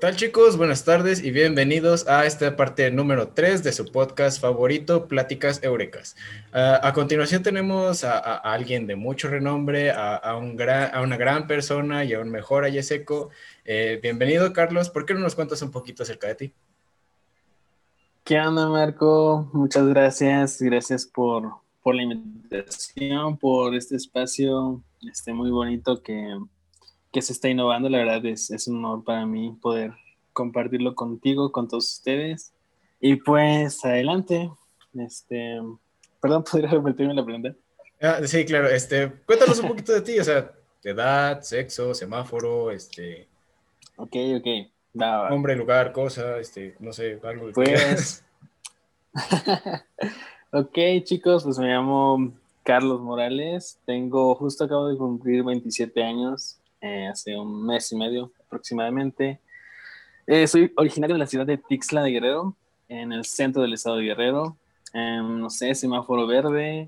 tal chicos? Buenas tardes y bienvenidos a esta parte número 3 de su podcast favorito, Pláticas Eurecas. Ah, a continuación tenemos a, alguien de mucho renombre, a, un gran, a una gran persona y a un mejor Ayeseco. Eh, bienvenido Carlos, ¿por qué no nos cuentas un poquito acerca de ti? ¿Qué onda Marco? Muchas gracias, gracias por, por la invitación, por este espacio este, muy bonito que que se está innovando. La verdad es, es un honor para mí poder compartirlo contigo, con todos ustedes. Y pues adelante. Este, perdón, ¿podría repetirme la pregunta? Ah, sí, claro. Este, cuéntanos un poquito de ti, o sea, edad, sexo, semáforo, este. Ok, ok. Nombre, lugar, cosa, este, no sé, algo de Pues. ok, chicos, pues me llamo Carlos Morales. Tengo, justo acabo de cumplir 27 años. Eh, hace un mes y medio aproximadamente. Eh, soy originario de la ciudad de Tixla de Guerrero, en el centro del estado de Guerrero. Em, no sé, semáforo verde,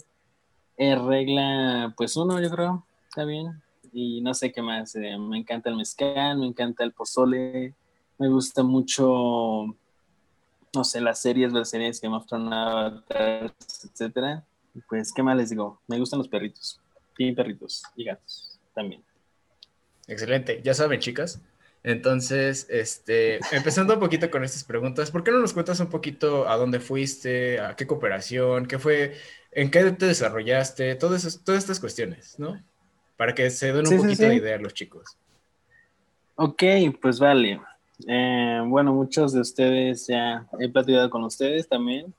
eh, regla pues uno, yo creo, está bien. Y no sé qué más, me encanta el mezcal, me encanta el pozole, me gusta mucho, no sé, las series, las series que me of etcétera. Pues, ¿qué más les digo? Me gustan los perritos, y perritos y gatos también. Excelente. Ya saben, chicas. Entonces, este, empezando un poquito con estas preguntas, ¿por qué no nos cuentas un poquito a dónde fuiste, a qué cooperación, qué fue, en qué te desarrollaste, todas, todas estas cuestiones, ¿no? Para que se den un poquito de idea a los chicos. Ok, pues vale. Eh, bueno, muchos de ustedes ya he platicado con ustedes también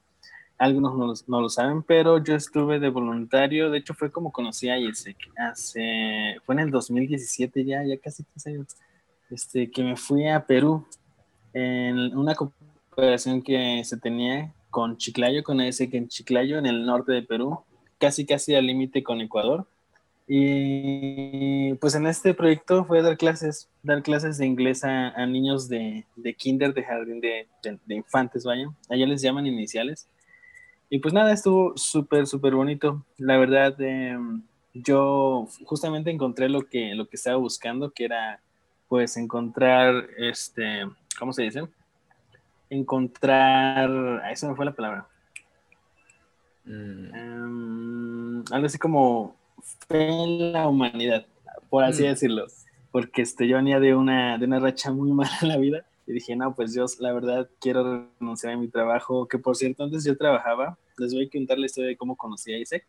algunos no, lo saben, pero yo estuve de voluntario, de hecho fue como conocí a Isaac, hace, fue en el 2017 ya, ya casi 15 años, este, que me fui a Perú en una cooperación que se tenía con Chiclayo, con que en Chiclayo, en el norte de Perú, casi casi al límite con Ecuador. Y pues en este proyecto fue dar clases, dar clases de inglés a, niños de, de, kinder, de jardín de, de, de infantes, vaya. Allá les llaman iniciales. Y pues nada, estuvo súper, súper bonito. La verdad, em, yo justamente encontré lo que, lo que estaba buscando, que era pues encontrar, este, ¿cómo se dice? Encontrar, ahí se me fue la palabra. Mm. Em, algo así como fe en la humanidad, por así mm. decirlo. Porque este, yo venía de una, de una racha muy mala en la vida y dije, no, pues yo la verdad quiero renunciar a mi trabajo, que por cierto antes yo trabajaba les voy a contar la historia de cómo conocí a Isaac.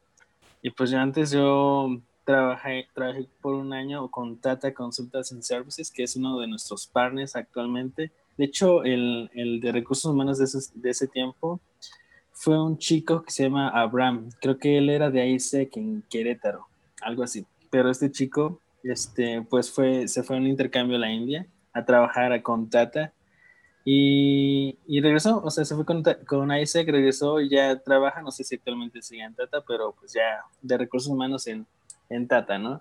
Y pues yo antes yo trabajé, trabajé por un año con Tata Consultas and Services, que es uno de nuestros partners actualmente. De hecho, el, el de recursos humanos de ese, de ese, tiempo fue un chico que se llama Abraham. Creo que él era de ISEC en Querétaro, algo así. Pero este chico, este, pues fue, se fue a un intercambio a la India a trabajar con Tata y, y, regresó, o sea, se fue con, con Isaac, regresó y ya trabaja, no sé si actualmente sigue en Tata, pero pues ya de recursos humanos en, en Tata, ¿no?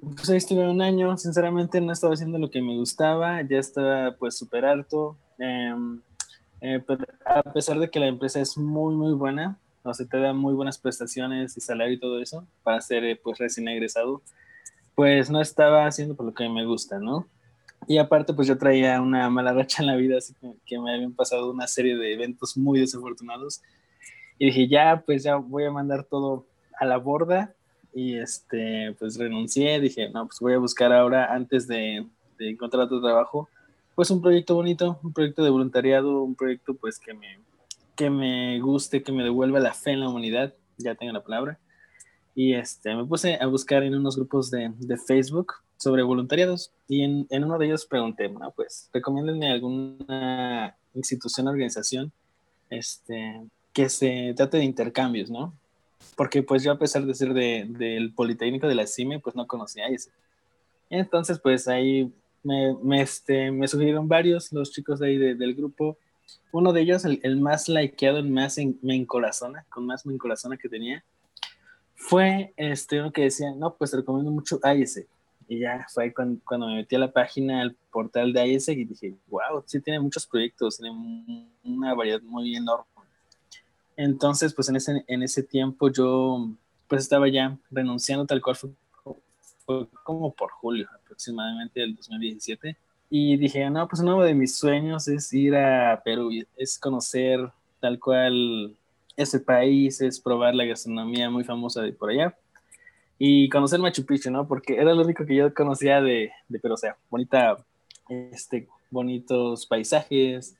Pues ahí estuve un año, sinceramente no estaba haciendo lo que me gustaba, ya estaba pues súper alto, em, eh, pero a pesar de que la empresa es muy, muy buena, o sea, te da muy buenas prestaciones y salario y todo eso, para ser eh, pues recién egresado, pues no estaba haciendo por lo que me gusta, ¿no? Y aparte, pues yo traía una mala racha en la vida, así que, me habían pasado una serie de eventos muy desafortunados. Y dije, ya, pues ya voy a mandar todo a la borda. Y este, pues renuncié. Dije, no, pues voy a buscar ahora, antes de, de encontrar otro trabajo, pues un proyecto bonito, un proyecto de voluntariado, un proyecto pues que me, que me guste, que me devuelva la fe en la humanidad. Ya tengo la palabra. Y este, me puse a buscar en unos grupos de, de Facebook sobre voluntariados y en, en, uno de ellos pregunté, bueno, pues recomiéndenme alguna institución organización este, que se trate de intercambios, ¿no? Porque pues yo a pesar de ser de, del Politécnico de la CIME, pues no conocía ese. Entonces pues ahí me, me, este, me sugirieron varios, los chicos de ahí del grupo. Uno de ellos, el, el más likeado, el más en, me encorazona, con más me encorazona que tenía, fue este uno que decía, no, pues te recomiendo mucho ese y ya fue cuando, cuando, me metí a la página, al portal de ISEC y dije, wow, sí tiene muchos proyectos, tiene una variedad muy enorme. Entonces, pues en ese, en ese tiempo yo pues estaba ya renunciando tal cual fue, fue como por julio aproximadamente del 2017 Y dije, no, pues uno de mis sueños es ir a Perú, es conocer tal cual ese país, es probar la gastronomía muy famosa de por allá y conocer Machu Picchu, ¿no? Porque era lo único que yo conocía de, de Perú, o sea, bonita, este, bonitos paisajes,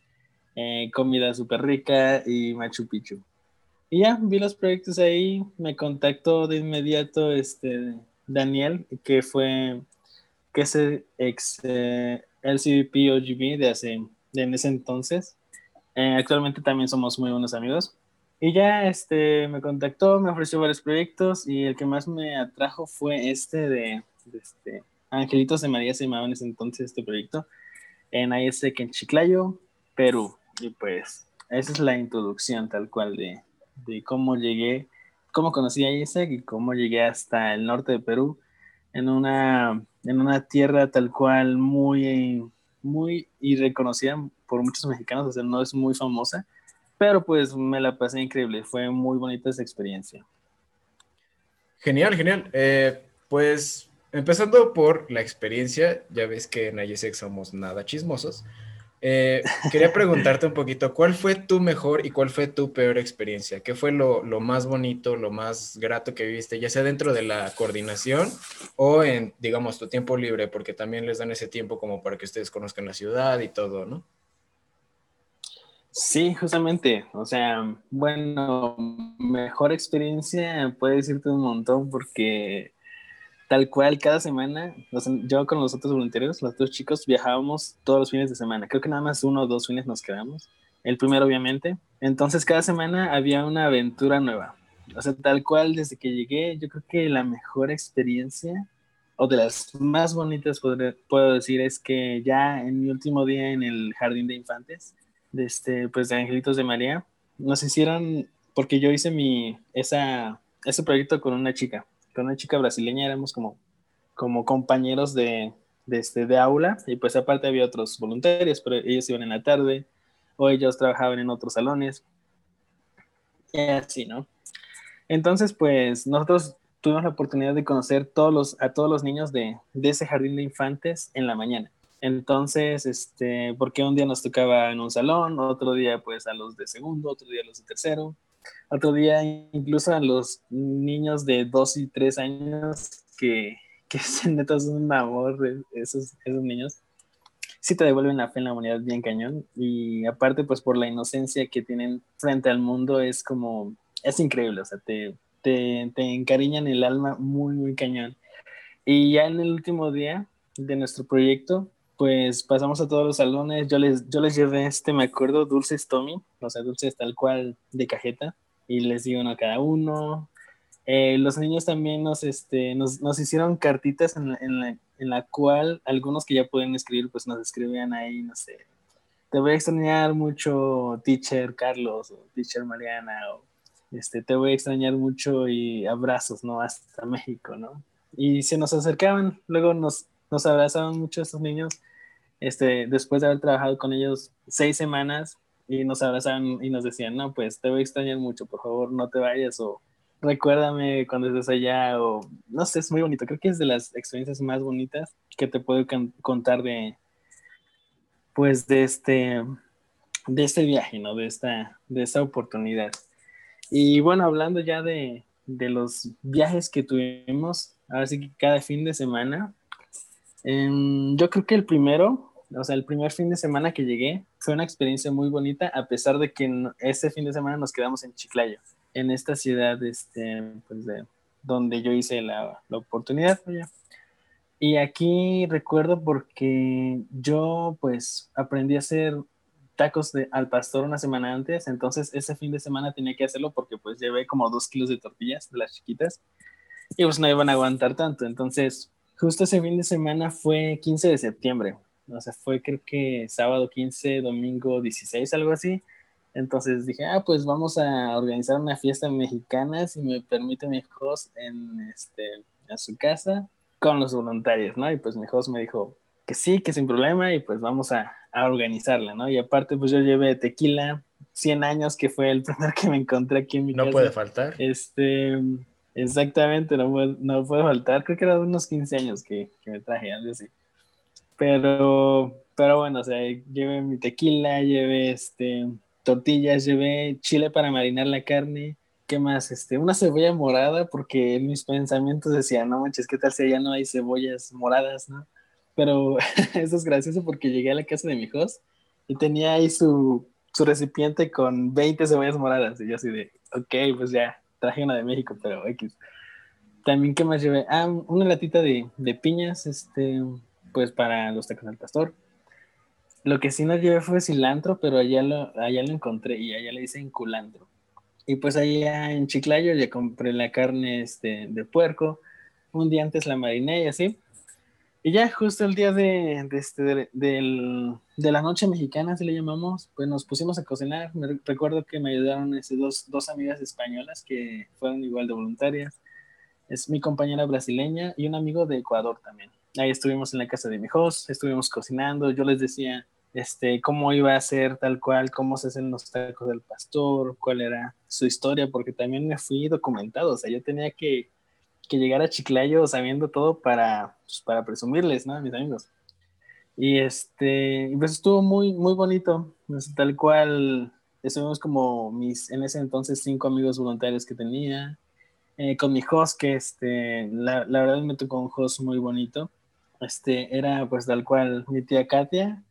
eh, comida súper rica y Machu Picchu. Y ya, vi los proyectos ahí, me contactó de inmediato este Daniel, que fue, que es ex eh, OGB de hace, de en ese entonces. Eh, actualmente también somos muy buenos amigos. Y ya este, me contactó, me ofreció varios proyectos y el que más me atrajo fue este de, este, Angelitos de María se llamaba en ese entonces este proyecto, en ISEC en Chiclayo, Perú. Y pues esa es la introducción tal cual de, de cómo llegué, cómo conocí a ISEC y cómo llegué hasta el norte de Perú en una, en una tierra tal cual muy, muy irreconocida por muchos mexicanos, o sea, no es muy famosa, pero pues me la pasé increíble, fue muy bonita esa experiencia. Genial, genial. Eh, pues empezando por la experiencia, ya ves que en ISEC somos nada chismosos. Eh, quería preguntarte un poquito, ¿cuál fue tu mejor y cuál fue tu peor experiencia? ¿Qué fue lo, más bonito, lo más grato que viste, ya sea dentro de la coordinación o en, digamos, tu tiempo libre, porque también les dan ese tiempo como para que ustedes conozcan la ciudad y todo, ¿no? Sí, justamente, o sea, bueno, mejor experiencia puede decirte un montón porque tal cual cada semana, yo con los otros voluntarios, los dos chicos, viajábamos todos los fines de semana. Creo que nada más uno o dos fines nos quedamos. El primero, obviamente. Entonces, cada semana había una aventura nueva. O sea, tal cual, desde que llegué, yo creo que la mejor experiencia, o de las más bonitas, puedo decir, es que ya en mi último día en el Jardín de Infantes, de este, pues de Angelitos de María, nos hicieron, porque yo hice mi, esa, ese proyecto con una chica con una chica brasileña, éramos como, como compañeros de, de, este, de aula y pues aparte había otros voluntarios, pero ellos iban en la tarde o ellos trabajaban en otros salones y así, ¿no? Entonces, pues nosotros tuvimos la oportunidad de conocer todos los, a todos los niños de, de ese jardín de infantes en la mañana. Entonces, este, porque un día nos tocaba en un salón, otro día pues a los de segundo, otro día a los de tercero, otro día incluso a los niños de 2 y 3 años que, que neta es un amor esos, esos niños. Sí te devuelven la fe en la humanidad bien cañón y aparte pues por la inocencia que tienen frente al mundo es como, es increíble, o sea, te, te encariñan el alma muy, muy cañón. Y ya en el último día de nuestro proyecto, pues pasamos a todos los salones. Yo les, yo les llevé este, me acuerdo, dulces Tommy, o sea, dulces tal cual de cajeta, y les di uno a cada uno. Eh, los niños también nos, este, nos, nos hicieron cartitas en la, en, la, en la, cual algunos que ya pueden escribir, pues nos escribían ahí, no sé, te voy a extrañar mucho, teacher Carlos o teacher Mariana, o este, te voy a extrañar mucho y abrazos, ¿no? Hasta México, ¿no? Y se nos acercaban, luego nos, nos abrazaban mucho estos niños, este, después de haber trabajado con ellos seis semanas y nos abrazaban y nos decían, no, pues te voy a extrañar mucho, por favor no te vayas o recuérdame cuando estés allá o no sé, es muy bonito, creo que es de las experiencias más bonitas que te puedo contar de, pues de este, de este viaje, ¿no? De esta, de esta oportunidad. Y bueno, hablando ya de, de los viajes que tuvimos, ahora sí que cada fin de semana, yo creo que el primero, o sea, el primer fin de semana que llegué fue una experiencia muy bonita, a pesar de que ese fin de semana nos quedamos en Chiclayo, en esta ciudad, este, pues de, donde yo hice la, la oportunidad. Y aquí recuerdo porque yo pues aprendí a hacer tacos de, al pastor una semana antes, entonces ese fin de semana tenía que hacerlo porque pues llevé como dos kilos de tortillas de las chiquitas y pues no iban a aguantar tanto, entonces Justo ese fin de semana fue 15 de septiembre. O sea, fue creo que sábado 15, domingo 16, algo así. Entonces dije, ah, pues vamos a organizar una fiesta mexicana, si me permite mi host, en, este, en su casa con los voluntarios, ¿no? Y pues mi host me dijo que sí, que sin problema, y pues vamos a, a organizarla, ¿no? Y aparte, pues yo llevé tequila, 100 años, que fue el primer que me encontré aquí en mi casa. No puede faltar. Este, Exactamente, no, no puede faltar. Creo que eran unos 15 años que, que me traje, algo así. Pero pero bueno, o sea, llevé mi tequila, llevé este, tortillas, llevé chile para marinar la carne, ¿qué más? Este, una cebolla morada, porque en mis pensamientos decía, no manches, ¿qué tal si allá no hay cebollas moradas, no? Pero eso es gracioso porque llegué a la casa de mi host y tenía ahí su, su recipiente con 20 cebollas moradas. Y yo así de, ok, pues ya, traje una de México, pero X. También, ¿qué más llevé? Ah, una latita de, de piñas, este, pues para los tacos al pastor. Lo que sí no llevé fue cilantro, pero allá lo, allá lo encontré y allá le dicen culantro. Y pues allá en Chiclayo ya compré la carne este, de puerco. Un día antes la mariné y así. Y ya justo el día de, de, este, de, de, la noche mexicana, así le llamamos, pues nos pusimos a cocinar. Me recuerdo que me ayudaron este, dos, dos amigas españolas que fueron igual de voluntarias. Es mi compañera brasileña y un amigo de Ecuador también. Ahí estuvimos en la casa de mi host, estuvimos cocinando. Yo les decía, este, cómo iba a ser tal cual, cómo se hacen los tacos del pastor, cuál era su historia, porque también me fui documentado, o sea, yo tenía que, que llegar a Chiclayo sabiendo todo para, pues, para presumirles, ¿no? Mis amigos. Y este, pues estuvo muy, muy bonito, tal cual, estuvimos como mis, en ese entonces, cinco amigos voluntarios que tenía, eh, con mi host, que este, la, la verdad me tocó un host muy bonito, este, era pues tal cual mi tía Katia,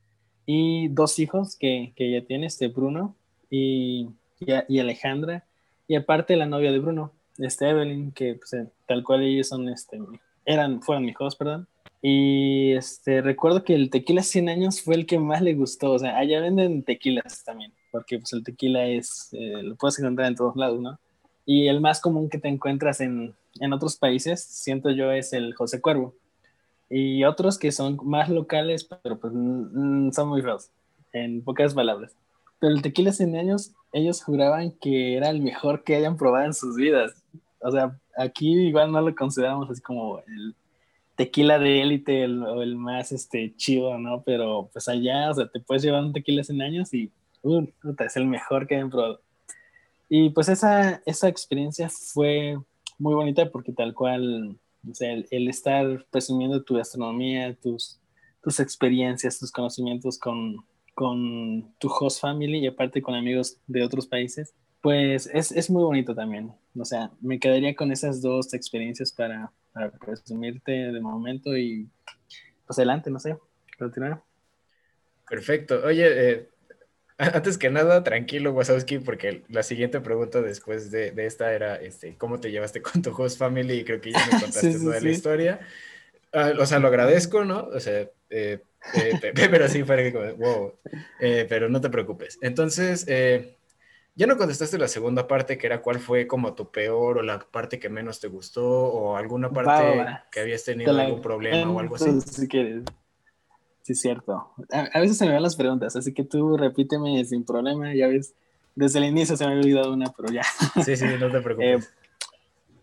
y dos hijos que, que ella tiene, este Bruno y, y, Alejandra, y aparte la novia de Bruno, este Evelyn, que pues, eh, tal cual ellos son, este, eran, fueron mis hijos, perdón. Y este, recuerdo que el tequila 100 años fue el que más le gustó, o sea, allá venden tequilas también, porque pues el tequila es, eh, lo puedes encontrar en todos lados, ¿no? Y el más común que te encuentras en, en otros países, siento yo, es el José Cuervo y otros que son más locales, pero pues son muy feos, en pocas palabras. Pero el tequila 100 años, ellos juraban que era el mejor que hayan probado en sus vidas. O sea, aquí igual no lo consideramos así como el tequila de élite o el más este, chido, ¿no? Pero pues allá, o sea, te puedes llevar un tequila 100 años y uh, es el mejor que hayan probado. Y pues esa, esa experiencia fue muy bonita porque tal cual o sea, el, estar presumiendo tu gastronomía, tus, tus experiencias, tus conocimientos con, con tu host family y aparte con amigos de otros países, pues es, es, muy bonito también. O sea, me quedaría con esas dos experiencias para, para presumirte de momento y pues adelante, no sé, continuar. Perfecto. Oye, eh, antes que nada, tranquilo, Wazowski, porque la siguiente pregunta después de, de, esta era, este, ¿cómo te llevaste con tu host family? Y creo que ya me contaste toda la historia. Uh, o sea, lo agradezco, ¿no? O sea, eh, eh, pero sí, fue como, wow, eh, pero no te preocupes. Entonces, eh, ya no contestaste la segunda parte, que era cuál fue como tu peor o la parte que menos te gustó o alguna parte que habías tenido algún problema o algo así. Si quieres. Sí, cierto. A, a, veces se me van las preguntas, así que tú repíteme sin problema, ya ves. Desde el inicio se me había olvidado una, pero ya. Sí, sí, no te preocupes.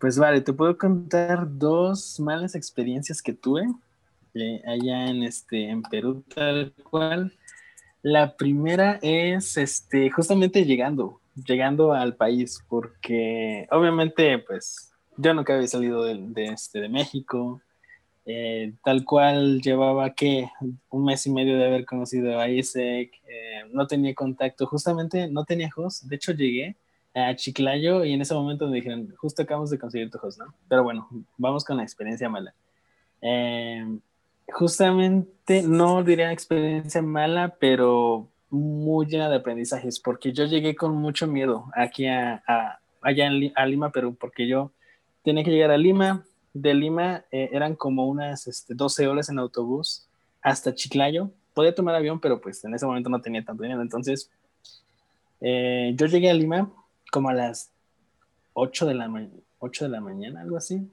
Pues vale, te puedo contar dos malas experiencias que tuve eh, allá en, este, en Perú, tal cual. La primera es este, justamente llegando, llegando al país, porque obviamente, pues, yo nunca había salido de, de, este, de México, eh, tal cual llevaba que un mes y medio de haber conocido a Isaac, eh, no tenía contacto, justamente no tenía host, de hecho llegué a Chiclayo y en ese momento me dijeron, justo acabamos de conseguir tu host, ¿no? Pero bueno, vamos con la experiencia mala. Eh, justamente no diría experiencia mala, pero muy llena de aprendizajes, porque yo llegué con mucho miedo aquí a, a allá en, a Lima, Perú, porque yo tenía que llegar a Lima, de Lima eh, eran como unas este, 12 horas en autobús hasta Chiclayo. Podía tomar avión, pero pues en ese momento no tenía tanto dinero. Entonces, eh, yo llegué a Lima como a las 8 de, la 8 de la mañana, algo así,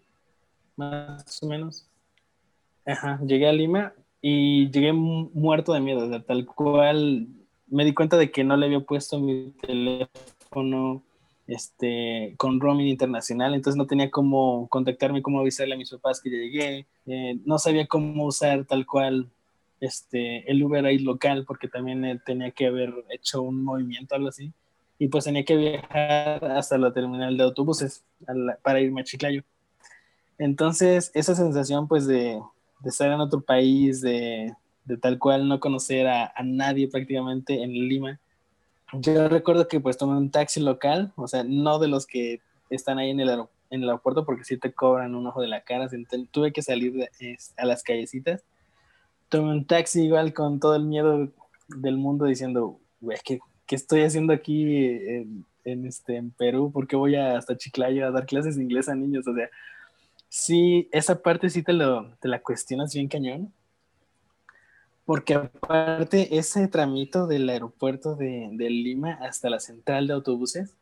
más o menos. Ajá, llegué a Lima y llegué muerto de miedo, tal cual me di cuenta de que no le había puesto mi teléfono este, con roaming internacional, entonces no tenía cómo contactarme, cómo avisarle a mis papás que ya llegué, eh, no sabía cómo usar tal cual este, el Uber ahí local, porque también eh, tenía que haber hecho un movimiento, algo así, y pues tenía que viajar hasta la terminal de autobuses la, para irme a Chiclayo. Entonces, esa sensación pues de, de estar en otro país, de, de tal cual no conocer a, nadie prácticamente en Lima. Yo recuerdo que pues tomé un taxi local, o sea, no de los que están ahí en el, en el aeropuerto porque si te cobran un ojo de la cara, tuve que salir a las callecitas. Tomé un taxi igual con todo el miedo del mundo diciendo, güey, ¿qué, ¿qué, estoy haciendo aquí en, este, en Perú? ¿Por qué voy hasta Chiclayo a dar clases de inglés a niños? O sea, sí, esa parte sí te, lo, te la cuestionas bien cañón. Porque aparte, ese tramito del aeropuerto de, de Lima hasta la central de autobuses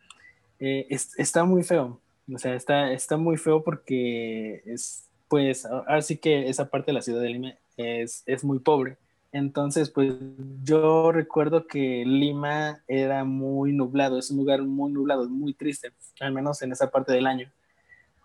eh, está muy feo. O sea, está, está muy feo porque es, pues, ahora sí que esa parte de la ciudad de Lima es, es muy pobre. Entonces, pues yo recuerdo que Lima era muy nublado, es un lugar muy nublado, muy triste, al menos en esa parte del año.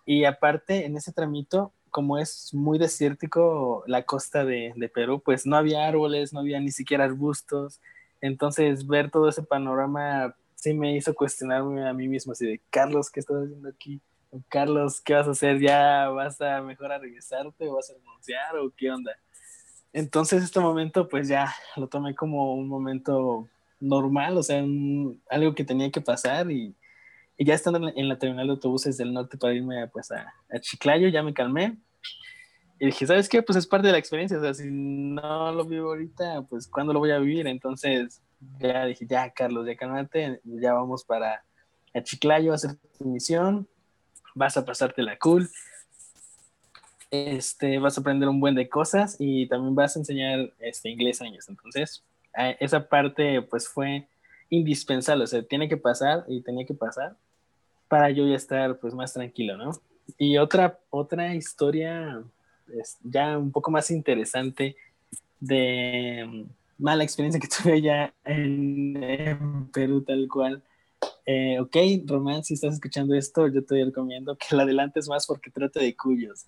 Y aparte, en ese tramito, como es muy desértico la costa de, Perú, pues no había árboles, no había ni siquiera arbustos. Entonces, ver todo ese panorama sí me hizo cuestionarme a mí mismo, así de, Carlos, ¿qué estás haciendo aquí? Carlos, ¿qué vas a hacer? ¿Ya vas a mejor a regresarte o vas a renunciar o qué onda? Entonces, este momento, pues ya lo tomé como un momento normal, o sea, algo que tenía que pasar y y ya estando en la, terminal de autobuses del norte para irme pues, a, a, Chiclayo, ya me calmé. Y dije, ¿sabes qué? Pues es parte de la experiencia. O sea, si no lo vivo ahorita, pues ¿cuándo lo voy a vivir? Entonces ya dije, ya, Carlos, ya calmate, ya vamos para a Chiclayo a hacer tu misión. Vas a pasarte la cool. Este, vas a aprender un buen de cosas y también vas a enseñar este, inglés a niños. Entonces, esa parte pues fue indispensable, o sea, tiene que pasar y tenía que pasar para yo ya estar pues más tranquilo, ¿no? Y otra, otra historia es ya un poco más interesante de mm, mala experiencia que tuve allá en, Perú tal cual. Eh, ok, Román, si estás escuchando esto, yo te recomiendo que la adelantes más porque trata de cuyos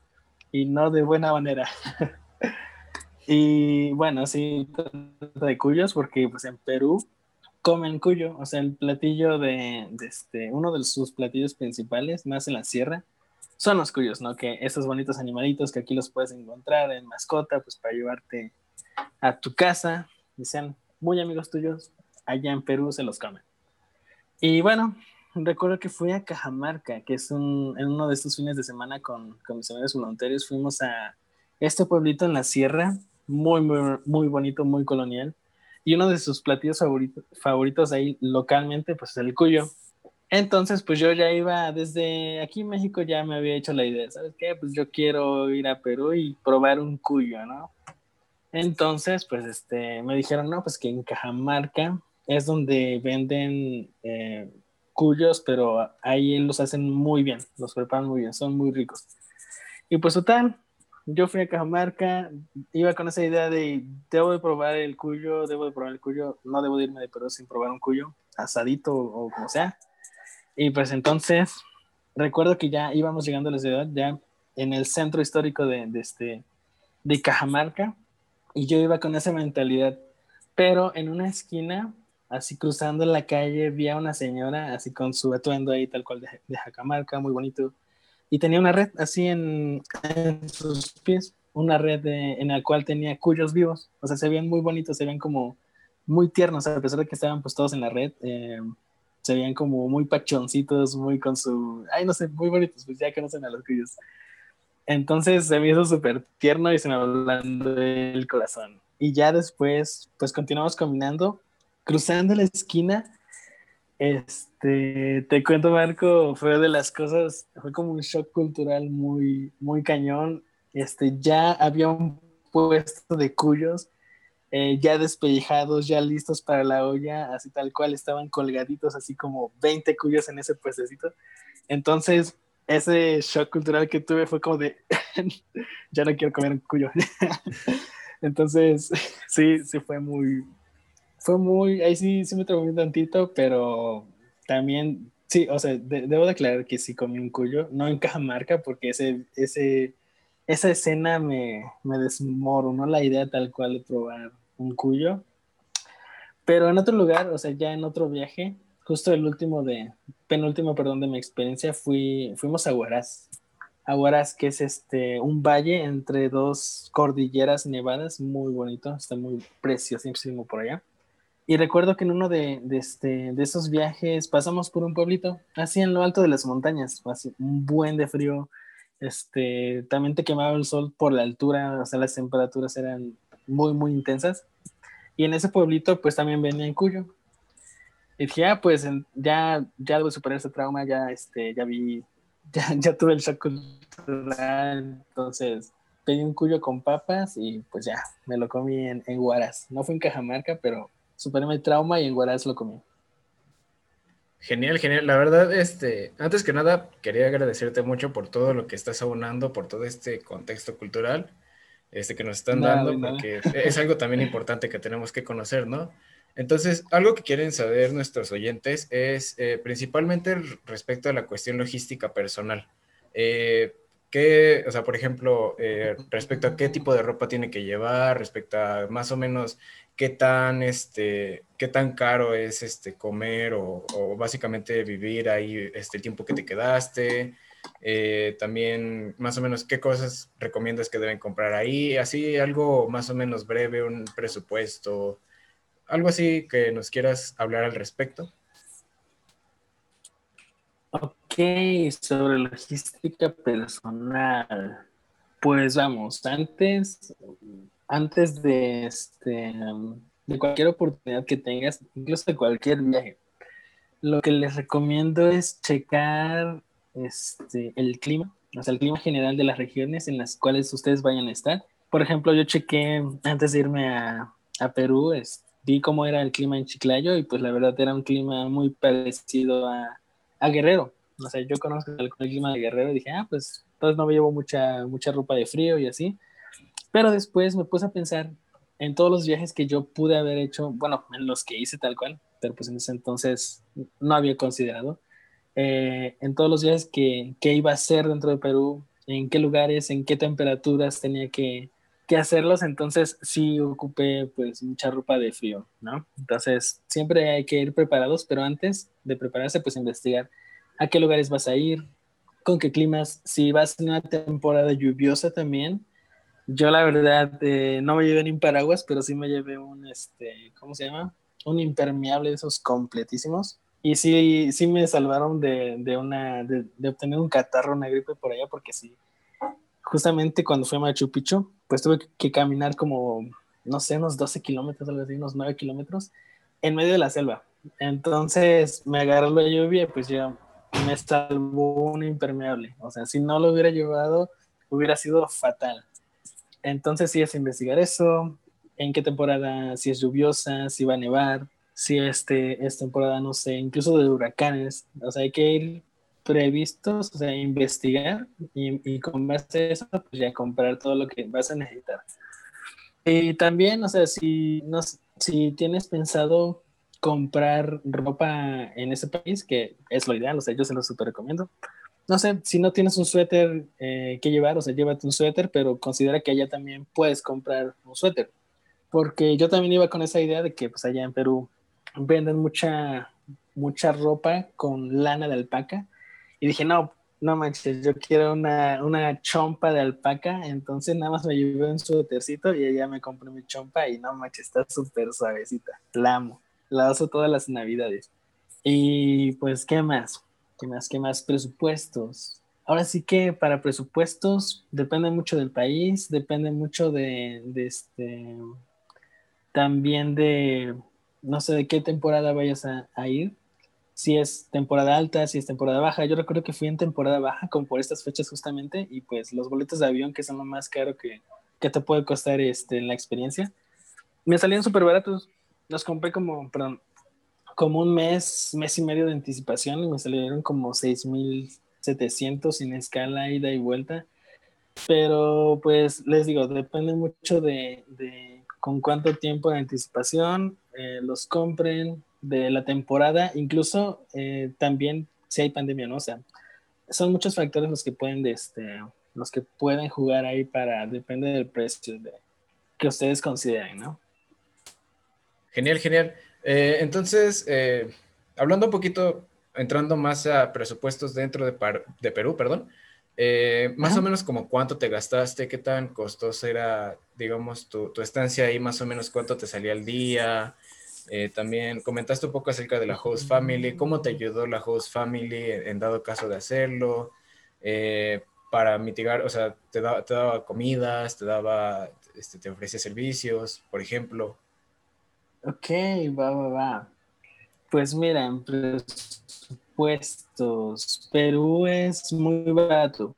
y no de buena manera. y bueno, sí, de cuyos porque pues en Perú comen cuyo, o sea, el platillo de, este, uno de sus platillos principales, más en la sierra, son los cuyos, ¿no? Que esos bonitos animalitos que aquí los puedes encontrar en mascota, pues para llevarte a tu casa, y sean muy amigos tuyos, allá en Perú se los comen. Y bueno, recuerdo que fui a Cajamarca, que es un, en uno de estos fines de semana con, con mis amigos voluntarios, fuimos a este pueblito en la sierra, muy, muy, muy bonito, muy colonial y uno de sus platillos favoritos ahí localmente, pues es el cuyo. Entonces, pues yo ya iba desde aquí en México, ya me había hecho la idea, ¿sabes qué? Pues yo quiero ir a Perú y probar un cuyo, ¿no? Entonces, pues este, me dijeron, no, pues que en Cajamarca es donde venden eh, cuyos, pero ahí los hacen muy bien, los preparan muy bien, son muy ricos. Y pues total, yo fui a Cajamarca, iba con esa idea de debo de probar el cuyo, debo de probar el cuyo, no debo de irme de Perú sin probar un cuyo, asadito o, como sea. Y pues entonces, recuerdo que ya íbamos llegando a la ciudad, ya en el centro histórico de, de, este, de Cajamarca, y yo iba con esa mentalidad, pero en una esquina, así cruzando la calle, vi a una señora así con su atuendo ahí tal cual de, de Cajamarca, muy bonito, y tenía una red así en, sus pies, una red en la cual tenía cuyos vivos, o sea, se veían muy bonitos, se veían como muy tiernos, a pesar de que estaban pues todos en la red, eh, se veían como muy pachoncitos, muy con su, ay, no sé, muy bonitos, pues ya conocen a los cuyos. Entonces se me hizo súper tierno y se me hablando del corazón. Y ya después, pues continuamos caminando, cruzando la esquina este, te cuento, Marco, fue de las cosas, fue como un shock cultural muy, muy cañón. Este, ya había un puesto de cuyos, eh, ya despellejados, ya listos para la olla, así tal cual, estaban colgaditos, así como 20 cuyos en ese puestecito. Entonces, ese shock cultural que tuve fue como de, ya no quiero comer un cuyo. Entonces, sí, sí fue muy, fue muy, ahí sí, sí me un tantito, pero también, sí, o sea, debo declarar que sí comí un cuyo, no en Cajamarca, porque ese, ese, esa escena me, me desmoronó la idea tal cual de probar un cuyo. Pero en otro lugar, o sea, ya en otro viaje, justo el último de, penúltimo, perdón, de mi experiencia, fui, fuimos a Huaraz. a que es este, un valle entre dos cordilleras nevadas, muy bonito, está muy preciosísimo por allá. Y recuerdo que en uno de, de, este, de esos viajes pasamos por un pueblito, así en lo alto de las montañas, así, un buen de frío, este, también te quemaba el sol por la altura, o sea, las temperaturas eran muy, muy intensas. Y en ese pueblito, pues también venía en Cuyo. Y dije, ah, pues ya, ya debo superar ese trauma, ya, este, ya vi, ya, ya tuve el shock cultural, entonces pedí un cuyo con papas y pues ya, me lo comí en, en Huaraz. No fue en Cajamarca, pero superé mi trauma y en Huaraz lo comí. Genial, genial. La verdad, este, antes que nada, quería agradecerte mucho por todo lo que estás abonando, por todo este contexto cultural este, que nos están dando, porque es algo también importante que tenemos que conocer, ¿no? Entonces, algo que quieren saber nuestros oyentes es eh, principalmente respecto a la cuestión logística personal. Eh, ¿qué, o sea, por ejemplo, eh, respecto a qué tipo de ropa tiene que llevar, respecto a más o menos qué tan, este, qué tan caro es este, comer o, básicamente vivir ahí este, el tiempo que te quedaste. Eh, también más o menos qué cosas recomiendas que deben comprar ahí. Así algo más o menos breve, un presupuesto, algo así que nos quieras hablar al respecto. Ok, sobre logística personal. Pues vamos, antes antes de, este, de cualquier oportunidad que tengas, incluso de cualquier viaje, lo que les recomiendo es checar este, el clima, o sea, el clima general de las regiones en las cuales ustedes vayan a estar. Por ejemplo, yo chequé antes de irme a, a Perú, vi cómo era el clima en Chiclayo y pues la verdad era un clima muy parecido a, a Guerrero. O sea, yo conozco el, clima de Guerrero y dije, ah, pues entonces no me llevo mucha, mucha ropa de frío y así. Pero después me puse a pensar en todos los viajes que yo pude haber hecho, bueno, en los que hice tal cual, pero pues en ese entonces no había considerado, eh, en todos los viajes que, que, iba a hacer dentro de Perú, en qué lugares, en qué temperaturas tenía que, que hacerlos, entonces sí ocupé pues mucha ropa de frío, ¿no? Entonces siempre hay que ir preparados, pero antes de prepararse pues investigar a qué lugares vas a ir, con qué climas, si vas en una temporada lluviosa también, yo la verdad eh, no me llevé ni un paraguas, pero sí me llevé un, este, ¿cómo se llama? Un impermeable de esos completísimos. Y sí, sí me salvaron de, de una, de, de, obtener un catarro, una gripe por allá, porque sí, justamente cuando fui a Machu Picchu, pues tuve que caminar como, no sé, unos 12 kilómetros, algo así, unos 9 kilómetros, en medio de la selva. Entonces me agarró la lluvia pues ya me salvó un impermeable. O sea, si no lo hubiera llevado, hubiera sido fatal. Entonces sí es investigar eso, en qué temporada, si es lluviosa, si va a nevar, si este, es temporada, no sé, incluso de huracanes. O sea, hay que ir previstos, o sea, investigar y, con base a eso, pues ya comprar todo lo que vas a necesitar. Y también, o sea, si, no, si tienes pensado comprar ropa en ese país, que es lo ideal, o sea, yo se lo súper recomiendo, no sé, si no tienes un suéter eh, que llevar, o sea, llévate un suéter, pero considera que allá también puedes comprar un suéter. Porque yo también iba con esa idea de que pues allá en Perú venden mucha, mucha ropa con lana de alpaca. Y dije, no, no manches, yo quiero una, una chompa de alpaca. Entonces nada más me llevé un suétercito y allá me compré mi chompa y no manches, está súper suavecita. La amo. La uso todas las navidades. Y pues, ¿qué más? ¿Qué más? ¿Qué más? Presupuestos. Ahora sí que para presupuestos depende mucho del país, depende mucho de, este, también de, no sé, de qué temporada vayas a, ir. Si es temporada alta, si es temporada baja. Yo recuerdo que fui en temporada baja, como por estas fechas justamente, y pues los boletos de avión, que son lo más caro que, que te puede costar este, la experiencia, me salían súper baratos. Los compré como, perdón, como un mes, mes y medio de anticipación y me salieron como 6.700 sin escala, ida y vuelta. Pero pues les digo, depende mucho de, de con cuánto tiempo de anticipación eh, los compren, de la temporada, incluso eh, también si hay pandemia, ¿no? O sea, son muchos factores los que pueden, de este, los que pueden jugar ahí para, depende del precio de, que ustedes consideren, ¿no? Genial, genial. Eh, entonces, eh, hablando un poquito, entrando más a presupuestos dentro de, de Perú, perdón, Eh, más o menos como cuánto te gastaste, qué tan costoso era, digamos, tu, tu estancia ahí, más o menos cuánto te salía al día. También comentaste un poco acerca de la host family, cómo te ayudó la host family en, dado caso de hacerlo, para mitigar, o sea, te, te daba comidas, te daba, este, te ofrecía servicios, por ejemplo. Ok, va, va, va. Pues mira, en presupuestos, Perú es muy barato.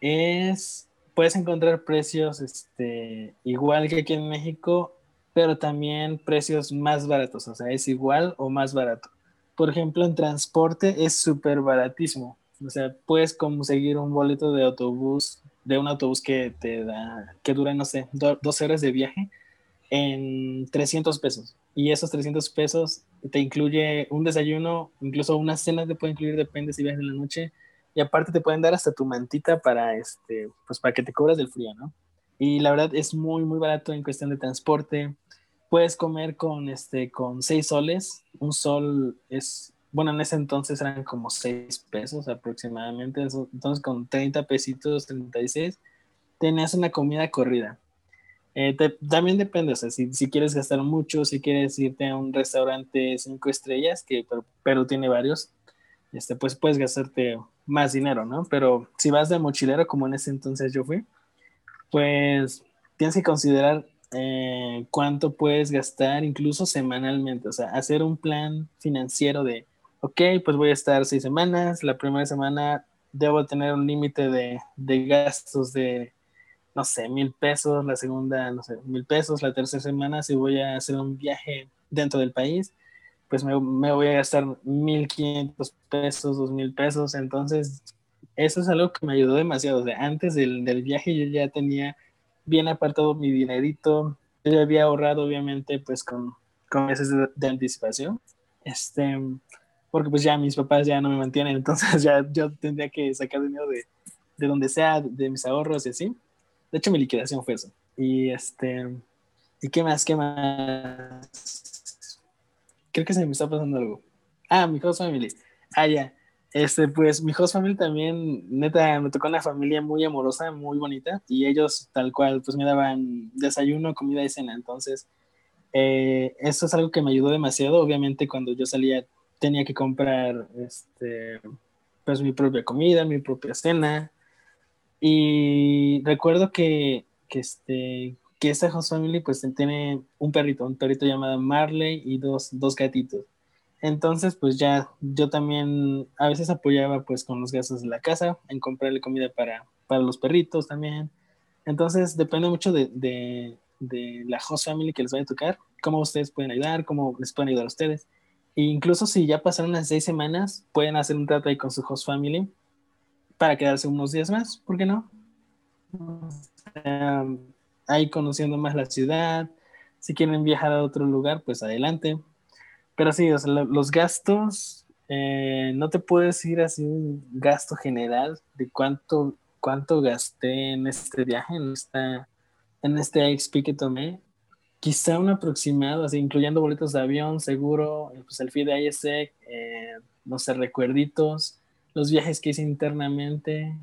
Es, puedes encontrar precios este, igual que aquí en México, pero también precios más baratos, o sea, es igual o más barato. Por ejemplo, en transporte es súper baratísimo. O sea, puedes conseguir un boleto de autobús, de un autobús que te da, que dura, no sé, dos horas de viaje en 300 pesos. Y esos 300 pesos te incluye un desayuno, incluso una cena te puede incluir, depende si viajas en la noche. Y aparte te pueden dar hasta tu mantita para, este, pues para que te cobras del frío, ¿no? Y la verdad es muy, muy barato en cuestión de transporte. Puedes comer con, este, con 6 soles. Un sol es, bueno, en ese entonces eran como 6 pesos aproximadamente. Entonces con 30 pesitos, 36, tenías una comida corrida. Eh, también depende, o sea, si, si, quieres gastar mucho, si quieres irte a un restaurante cinco estrellas, que pero, tiene varios, este, pues puedes gastarte más dinero, ¿no? Pero si vas de mochilero, como en ese entonces yo fui, pues tienes que considerar eh, cuánto puedes gastar incluso semanalmente, o sea, hacer un plan financiero de, ok, pues voy a estar seis semanas, la primera semana debo tener un límite de, de gastos de no sé, mil pesos, la segunda, no sé, mil pesos, la tercera semana, si voy a hacer un viaje dentro del país, pues me, voy a gastar mil quinientos pesos, dos mil pesos, entonces eso es algo que me ayudó demasiado, antes del, viaje yo ya tenía bien apartado mi dinerito, yo ya había ahorrado obviamente pues con, con meses de, anticipación, este, porque pues ya mis papás ya no me mantienen, entonces ya yo tendría que sacar dinero de, de donde sea, de mis ahorros y así. De hecho, mi liquidación fue eso. Y este. ¿Y qué más? ¿Qué más? Creo que se me está pasando algo. Ah, mi host family. Ah, ya. Este, pues mi host family también, neta, me tocó una familia muy amorosa, muy bonita, y ellos tal cual, pues me daban desayuno, comida y cena. Entonces, eh, eso es algo que me ayudó demasiado. Obviamente, cuando yo salía, tenía que comprar, este, pues mi propia comida, mi propia cena, y recuerdo que, que, este, que esta host family pues tiene un perrito, un perrito llamado Marley y dos, dos gatitos. Entonces, pues ya yo también a veces apoyaba pues con los gastos de la casa, en comprarle comida para, para los perritos también. Entonces, depende mucho de, de, de, la host family que les vaya a tocar, cómo ustedes pueden ayudar, cómo les pueden ayudar a ustedes. E incluso si ya pasaron unas seis semanas, pueden hacer un trato ahí con su host family para quedarse unos días más, ¿por qué no? ahí conociendo más la ciudad, si quieren viajar a otro lugar, pues adelante. Pero sí, los gastos, eh, no te puedes decir así un gasto general de cuánto, cuánto gasté en este viaje, en, esta, en este XP que tomé. Quizá un aproximado, así incluyendo boletos de avión, seguro, pues el fee de ISEC, eh, no sé, recuerditos, los viajes que hice internamente,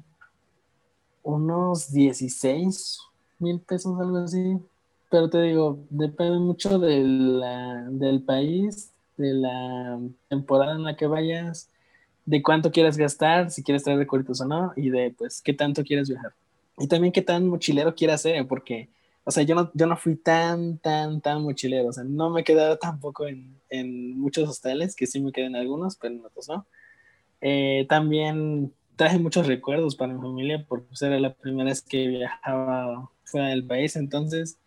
unos 16 mil pesos, algo así. Pero te digo, depende mucho de del país, de la temporada en la que vayas, de cuánto quieras gastar, si quieres traer recuerdos o no, y de pues qué tanto quieres viajar. Y también qué tan mochilero quieras ser, porque, o sea, yo no, yo no fui tan, tan, tan mochilero, o sea, no me he tampoco en, en muchos hostales, que sí me quedé en algunos, pero en otros no. Eh, también traje muchos recuerdos para mi familia porque pues, era la primera vez que viajaba fuera del país, entonces,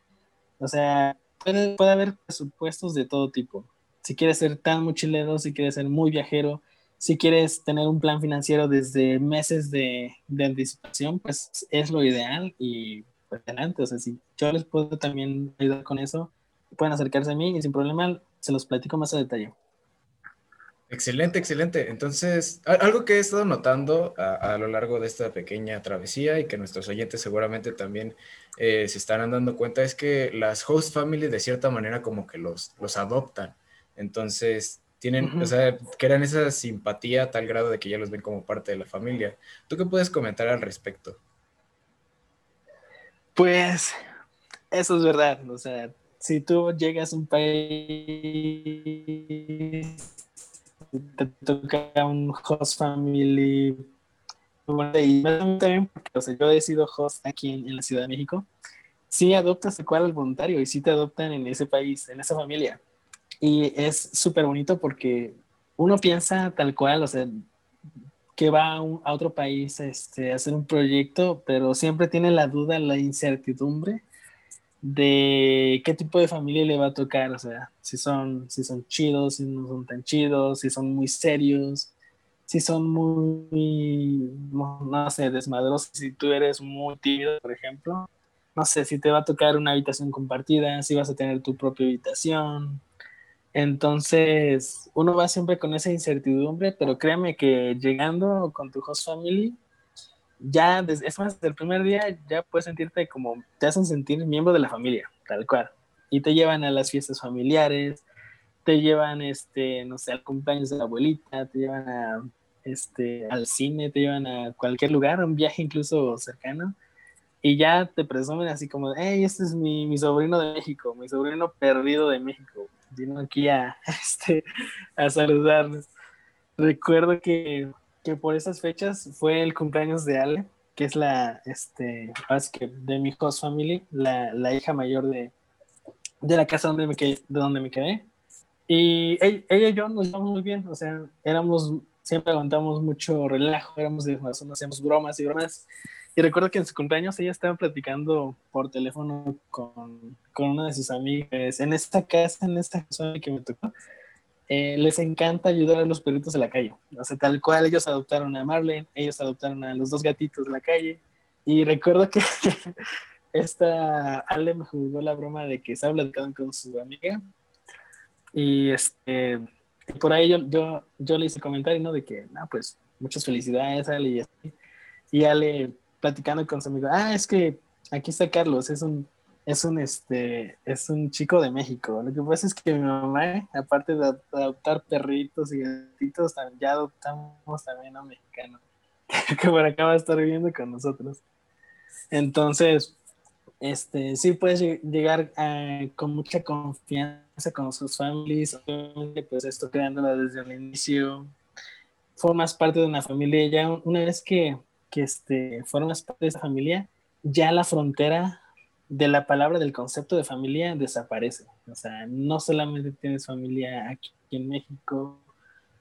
o sea, puede, puede haber presupuestos de todo tipo. Si quieres ser tan mochilero, si quieres ser muy viajero, si quieres tener un plan financiero desde meses de, de anticipación, pues es lo ideal y pues adelante, o sea, si yo les puedo también ayudar con eso, pueden acercarse a mí y sin problema se los platico más a detalle. Excelente, excelente. Entonces, algo que he estado notando a, lo largo de esta pequeña travesía y que nuestros oyentes seguramente también eh, se estarán dando cuenta es que las host family de cierta manera como que los, los adoptan. Entonces, tienen, o sea, crean esa simpatía a tal grado de que ya los ven como parte de la familia. ¿Tú qué puedes comentar al respecto? Pues eso es verdad, o sea, si tú llegas a un país, te toca un host family, y también porque o sea, yo he sido host aquí en, la Ciudad de México, sí adoptas el cual al voluntario y sí te adoptan en ese país, en esa familia. Y es súper bonito porque uno piensa tal cual, o sea, que va a, a, otro país este, a hacer un proyecto, pero siempre tiene la duda, la incertidumbre de qué tipo de familia le va a tocar, o sea, si son, si son chidos, si no son tan chidos, si son muy serios, si son muy, no sé, desmadrosos, si tú eres muy tímido, por ejemplo, no sé, si te va a tocar una habitación compartida, si vas a tener tu propia habitación. Entonces, uno va siempre con esa incertidumbre, pero créeme que llegando con tu host family, ya, es más, desde el primer día ya puedes sentirte como, te hacen sentir miembro de la familia, tal cual. Y te llevan a las fiestas familiares, te llevan, este, no sé, al cumpleaños de la abuelita, te llevan a, este, al cine, te llevan a cualquier lugar, un viaje incluso cercano. Y ya te presumen así como, hey, este es mi, mi sobrino de México, mi sobrino perdido de México. Vino aquí a, este, a saludarnos. Recuerdo que que por esas fechas fue el cumpleaños de Ale, que es la, este, de mi host family, la, la hija mayor de, de la casa donde me quedé, de donde me quedé. Y ella, y yo nos llevamos muy bien, o sea, éramos, siempre aguantamos mucho relajo, éramos de nos hacíamos bromas y bromas. Y recuerdo que en su cumpleaños ella estaba platicando por teléfono con, con una de sus amigas en esta casa, en esta casa que me tocó eh, les encanta ayudar a los perritos de la calle. O sea, tal cual ellos adoptaron a Marlene, ellos adoptaron a los dos gatitos de la calle. Y recuerdo que esta Ale me jugó la broma de que estaba platicando con su amiga. Y este, por ahí yo, yo, le hice comentario, ¿no? De que, no, pues muchas felicidades, Ale. Y, y Ale platicando con su amigo, ah, es que aquí está Carlos, es un es un, este, es un chico de México. Lo que pasa es que mi mamá, aparte de adoptar perritos y gatitos, ya adoptamos también a un mexicano que por acá va a estar viviendo con nosotros. Entonces, este, sí puedes llegar con mucha confianza con sus familias, pues esto creándola desde el inicio. Formas parte de una familia, ya una vez que, que este, formas parte de esa familia, ya la frontera de la palabra, del concepto de familia desaparece. O sea, no solamente tienes familia aquí en México,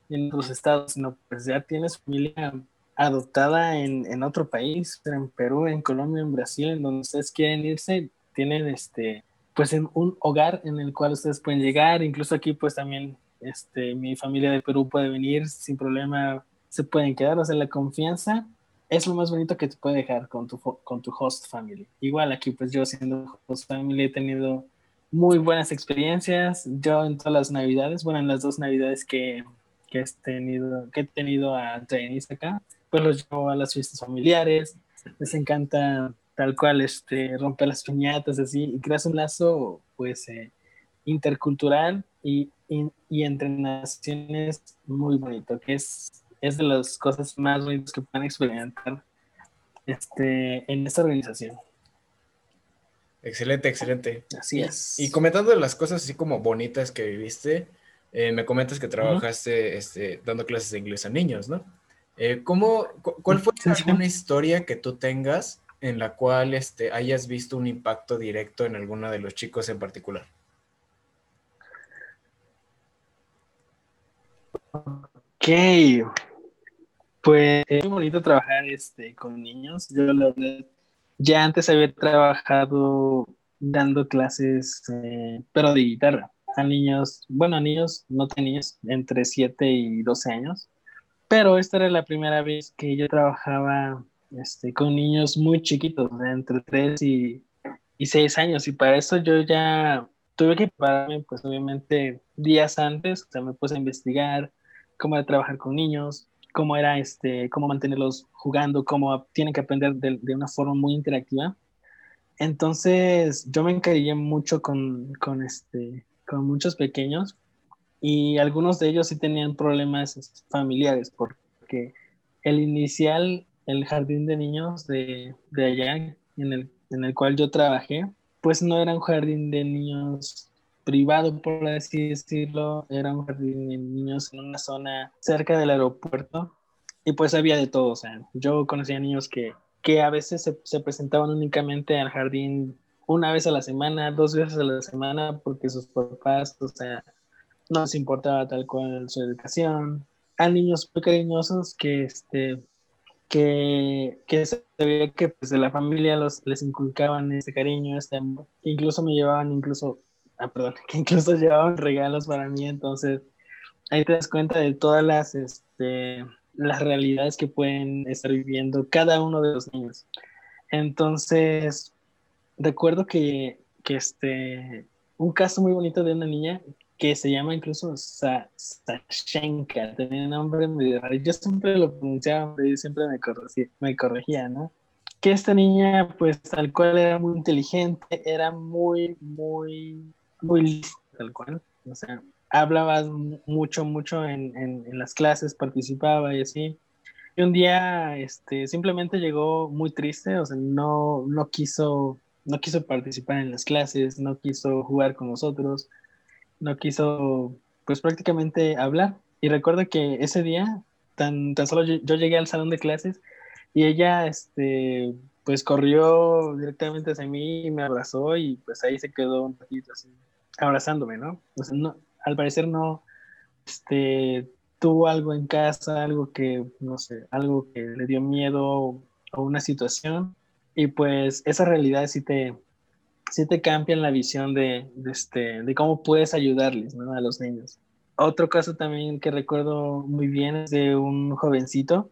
en otros estados, sino pues ya tienes familia adoptada en, en, otro país, en Perú, en Colombia, en Brasil, en donde ustedes quieren irse, tienen este, pues en un hogar en el cual ustedes pueden llegar, incluso aquí pues también este, mi familia de Perú puede venir sin problema, se pueden quedar, o sea, la confianza es lo más bonito que te puede dejar con tu, con tu host family. Igual aquí, pues yo siendo host family he tenido muy buenas experiencias. Yo en todas las navidades, bueno, en las dos navidades que, que, he, tenido, que he tenido a trainees acá, pues los llevo a las fiestas familiares. Les encanta tal cual este, romper las piñatas, así, y creas un lazo, pues, eh, intercultural y, y, y entre naciones muy bonito, que es es de las cosas más bonitas que pueden experimentar este, en esta organización. Excelente, excelente. Así es. Y comentando las cosas así como bonitas que viviste, eh, me comentas que trabajaste este, dando clases de inglés a niños, ¿no? Eh, ¿cómo, ¿Cuál fue alguna historia que tú tengas en la cual este, hayas visto un impacto directo en alguno de los chicos en particular? Ok, pues es muy bonito trabajar este, con niños. Yo la verdad, ya antes había trabajado dando clases, eh, pero de guitarra, a niños, bueno, a niños, no niños, entre 7 y 12 años. Pero esta era la primera vez que yo trabajaba este, con niños muy chiquitos, entre 3 y, y 6 años. Y para eso yo ya tuve que prepararme, pues obviamente, días antes, o sea, me puse a investigar cómo trabajar con niños, cómo era este, cómo mantenerlos jugando, cómo tienen que aprender de, de una forma muy interactiva. Entonces, yo me encariñé mucho con, con, este, con muchos pequeños y algunos de ellos sí tenían problemas familiares porque el inicial, el jardín de niños de, de allá en el, en el cual yo trabajé, pues no era un jardín de niños privado, por así decirlo, era un jardín de niños en una zona cerca del aeropuerto y pues había de todo, o sea, yo conocía niños que, que a veces se, se presentaban únicamente al jardín una vez a la semana, dos veces a la semana, porque sus papás, o sea, no les importaba tal cual su educación. A niños muy cariñosos que, este, que, que se veía que pues, de la familia los, les inculcaban ese cariño, este amor. Incluso me llevaban, incluso, ah, perdón, que incluso llevaban regalos para mí. Entonces, ahí te das cuenta de todas las, este, las realidades que pueden estar viviendo cada uno de los niños. Entonces, recuerdo que, que este, un caso muy bonito de una niña que se llama incluso Sashenka, tenía un nombre medio raro. Yo siempre lo pronunciaba, y siempre me corregía, me corregía, ¿no? Que esta niña, pues tal cual era muy inteligente, era muy, muy, muy lista, tal cual. O sea, hablaba mucho, mucho en, en, en las clases, participaba y así. Y un día, este, simplemente llegó muy triste, o sea, no, no quiso no quiso participar en las clases, no quiso jugar con nosotros, no quiso pues prácticamente hablar. Y recuerdo que ese día, tan, tan solo yo, llegué al salón de clases y ella este, pues corrió directamente hacia mí y me abrazó y pues ahí se quedó un ratito así, abrazándome, ¿no? O sea, al parecer no este, tuvo algo en casa, algo que, no sé, algo que le dio miedo o una situación y pues esa realidad sí te, sí te cambian la visión de, de, este, de cómo puedes ayudarles ¿no? a los niños. Otro caso también que recuerdo muy bien es de un jovencito,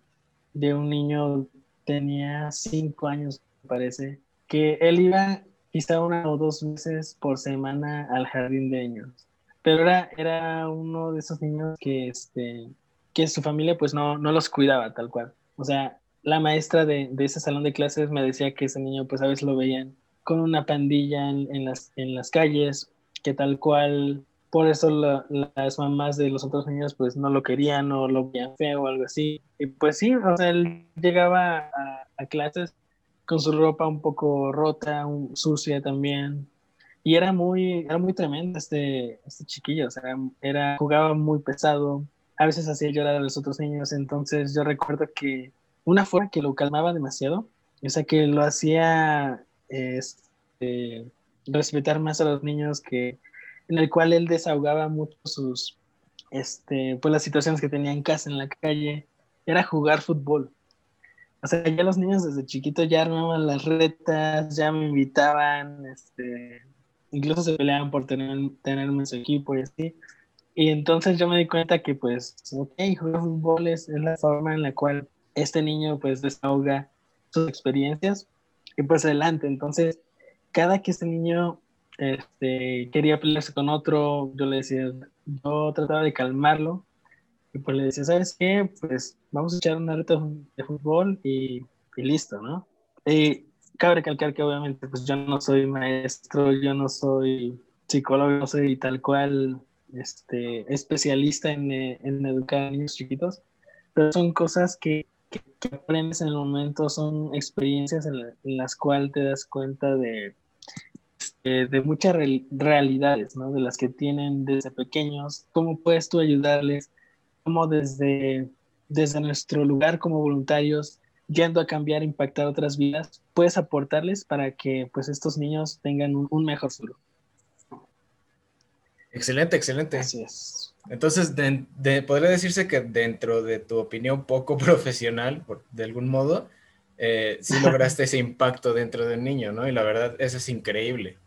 de un niño, tenía cinco años, me parece, que él iba quizá una o dos veces por semana al jardín de niños. Pero era, era uno de esos niños que, este, que su familia pues no, no los cuidaba tal cual. O sea, la maestra de, de, ese salón de clases me decía que ese niño, pues a veces lo veían con una pandilla en, las, en las calles, que tal cual, por eso las mamás de los otros niños, pues no lo querían o lo veían feo o algo así. Y pues sí, o sea, él llegaba a, clases con su ropa un poco rota, sucia también. Y era muy, era muy tremendo este, este chiquillo, o sea, era, jugaba muy pesado, a veces hacía llorar a los otros niños, entonces yo recuerdo que una forma que lo calmaba demasiado, o sea, que lo hacía este, respetar más a los niños, que, en el cual él desahogaba mucho sus, este, pues las situaciones que tenía en casa, en la calle, era jugar fútbol. O sea, ya los niños desde chiquitos ya armaban las retas, ya me invitaban, este, incluso se peleaban por tener, tenerme en su equipo y así. Y entonces yo me di cuenta que pues, ok, jugar fútbol es la forma en la cual este niño pues desahoga sus experiencias y pues adelante. Entonces, cada que este niño este, quería pelearse con otro, yo le decía, yo trataba de calmarlo y pues le decía, ¿sabes qué? Pues vamos a echar una reta de fútbol y, y listo, ¿no? Y cabe recalcar que obviamente pues yo no soy maestro, yo no soy psicólogo, no soy tal cual este, especialista en, en educar a niños chiquitos, pero son cosas que que, aprendes en el momento son experiencias en, las cuales te das cuenta de, este, de muchas realidades, ¿no? De las que tienen desde pequeños, cómo puedes tú ayudarles, cómo desde, desde nuestro lugar como voluntarios, yendo a cambiar, impactar otras vidas, puedes aportarles para que pues estos niños tengan un, un mejor futuro. Excelente, excelente. Así es. Entonces, de, podría decirse que dentro de tu opinión poco profesional, de algún modo, eh, sí lograste ese impacto dentro de un niño, ¿no? Y la verdad, eso es increíble.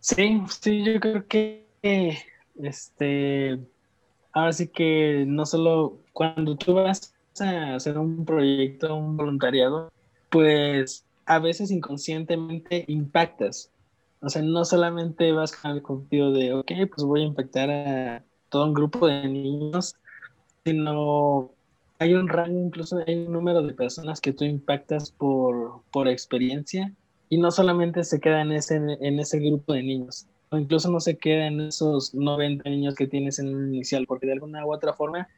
Sí, sí, yo creo que este, ahora sí que no solo cuando tú vas a hacer un proyecto, un voluntariado, pues a veces inconscientemente impactas. O sea, no solamente vas con el objetivo de, ok, pues voy a impactar a todo un grupo de niños, sino hay un rango, incluso hay un número de personas que tú impactas por, por experiencia y no solamente se queda en ese, en ese grupo de niños, incluso no se queda en esos 90 niños que tienes en el inicial, porque de alguna u otra forma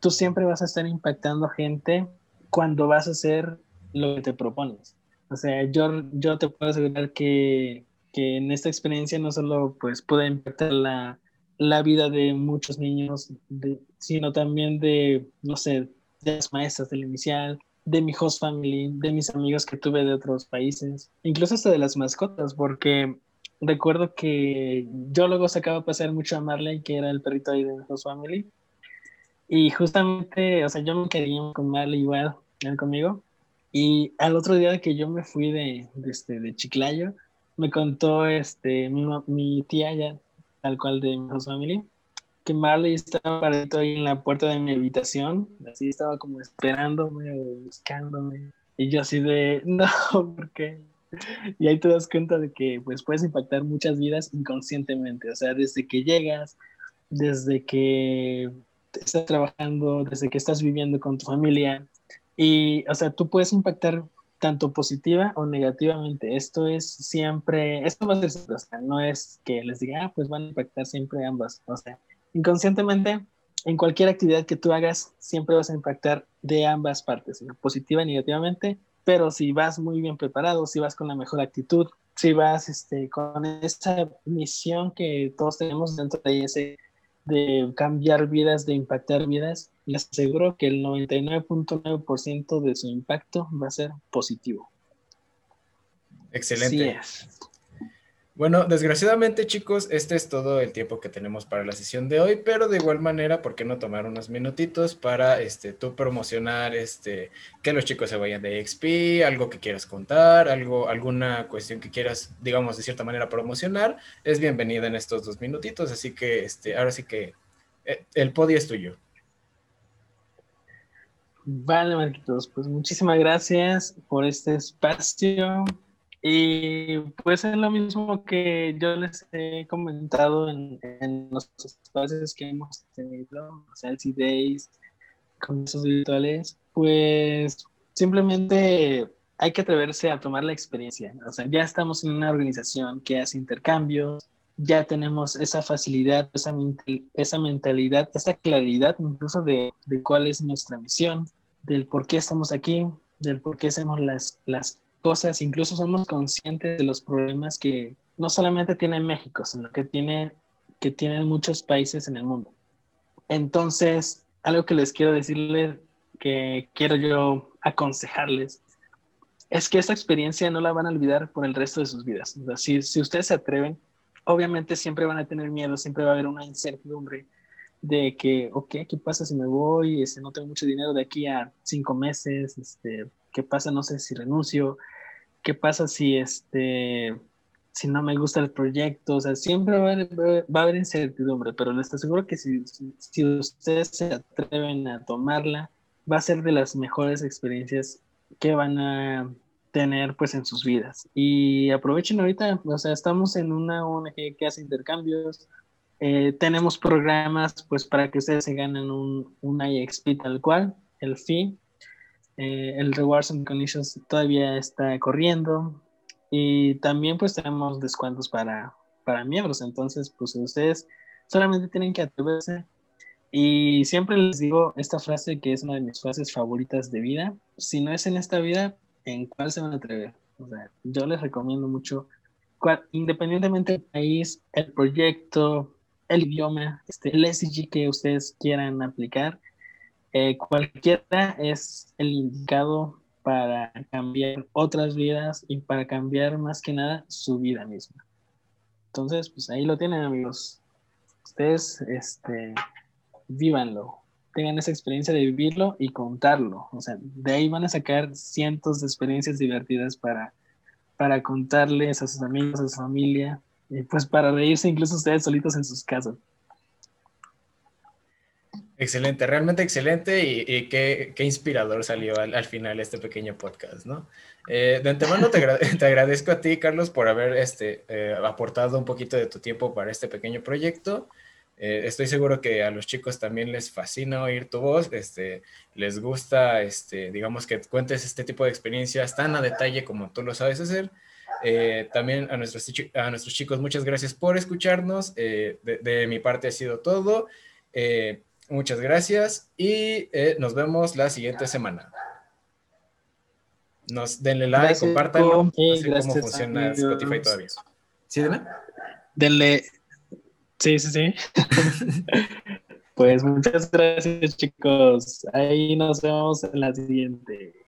tú siempre vas a estar impactando gente cuando vas a hacer lo que te propones. O sea, yo, yo te puedo asegurar que, que en esta experiencia no solo pues pude impactar la, la vida de muchos niños, sino también de, no sé, de las maestras del inicial, de mi host family, de mis amigos que tuve de otros países, incluso hasta de las mascotas, porque recuerdo que yo luego sacaba a pasar mucho a Marley, que era el perrito ahí de host family, y justamente, o sea, yo me quería con Marley igual, él conmigo, y al otro día que yo me fui de, de, este, de Chiclayo, me contó este, mi, mi tía ya, tal cual de mi host family, que Marley estaba parado ahí en la puerta de mi habitación, así estaba como esperándome buscándome. Y yo así de, no, ¿por qué? Y ahí te das cuenta de que pues puedes impactar muchas vidas inconscientemente, o sea, desde que llegas, desde que estás trabajando, desde que estás viviendo con tu familia. Y, o sea, tú puedes impactar tanto positiva o negativamente. Esto es siempre, esto va a ser, o sea, no es que les diga, ah, pues van a impactar siempre ambas. O sea, inconscientemente, en cualquier actividad que tú hagas, siempre vas a impactar de ambas partes, positiva y negativamente, pero si vas muy bien preparado, si vas con la mejor actitud, si vas este, con esa misión que todos tenemos dentro de ese de cambiar vidas, de impactar vidas, les aseguro que el 99.9% de su impacto va a ser positivo. Excelente. Bueno, desgraciadamente chicos, este es todo el tiempo que tenemos para la sesión de hoy, pero de igual manera, ¿por qué no tomar unos minutitos para este, tú promocionar este, que los chicos se vayan de XP, algo que quieras contar, algo, alguna cuestión que quieras, digamos, de cierta manera promocionar? Es bienvenida en estos dos minutitos, así que este, ahora sí que eh, el podio es tuyo. Vale, Marquitos, pues muchísimas gracias por este espacio. Y pues es lo mismo que yo les he comentado en, en los espacios que hemos tenido, o sea, el C-Days, esos virtuales, pues simplemente hay que atreverse a tomar la experiencia. O sea, ya estamos en una organización que hace intercambios, ya tenemos esa facilidad, esa, esa mentalidad, esa claridad incluso de, de cuál es nuestra misión, del por qué estamos aquí, del por qué hacemos las, las cosas, incluso somos conscientes de los problemas que no solamente tiene México, sino que tiene que tienen muchos países en el mundo. Entonces, algo que les quiero decirles, que quiero yo aconsejarles, es que esta experiencia no la van a olvidar por el resto de sus vidas. si, si ustedes se atreven, obviamente siempre van a tener miedo, siempre va a haber una incertidumbre de que, ok, ¿qué pasa si me voy? Este, no tengo mucho dinero de aquí a cinco meses, este, ¿qué pasa? No sé si renuncio, ¿qué pasa si este si no me gusta el proyecto? O sea, siempre va a haber, va a haber incertidumbre, pero les aseguro que si, ustedes se atreven a tomarla, va a ser de las mejores experiencias que van a tener pues en sus vidas. Y aprovechen ahorita, o sea, estamos en una ONG que hace intercambios, eh, tenemos programas pues para que ustedes se ganen un, un IXP tal cual, el fee, eh, el Rewards and Conditions todavía está corriendo y también pues tenemos descuentos para, para miembros. Entonces pues ustedes solamente tienen que atreverse y siempre les digo esta frase que es una de mis frases favoritas de vida. Si no es en esta vida, ¿en cuál se van a atrever? O sea, yo les recomiendo mucho, independientemente del país, el proyecto, el idioma, este, el SG que ustedes quieran aplicar, eh, cualquiera es el indicado para cambiar otras vidas y para cambiar más que nada su vida misma. Entonces, pues ahí lo tienen amigos. Ustedes, este, vívanlo, tengan esa experiencia de vivirlo y contarlo. O sea, de ahí van a sacar cientos de experiencias divertidas para, para contarles a sus amigos, a su familia, y pues para reírse incluso ustedes solitos en sus casas. Excelente, realmente excelente y, qué, inspirador salió al, final este pequeño podcast, ¿no? Eh, de antemano te, te, agradezco a ti, Carlos, por haber este, eh, aportado un poquito de tu tiempo para este pequeño proyecto. Eh, estoy seguro que a los chicos también les fascina oír tu voz, este, les gusta, este, digamos, que cuentes este tipo de experiencias tan a detalle como tú lo sabes hacer. Eh, también a nuestros, a nuestros chicos, muchas gracias por escucharnos. Eh, de, mi parte ha sido todo. Eh, muchas gracias y nos vemos la siguiente semana. Nos denle like, compártanlo. No sé cómo funciona Spotify todavía. ¿Sí, Dana? Denle. Sí, sí, sí. pues muchas gracias, chicos. Ahí nos vemos en la siguiente.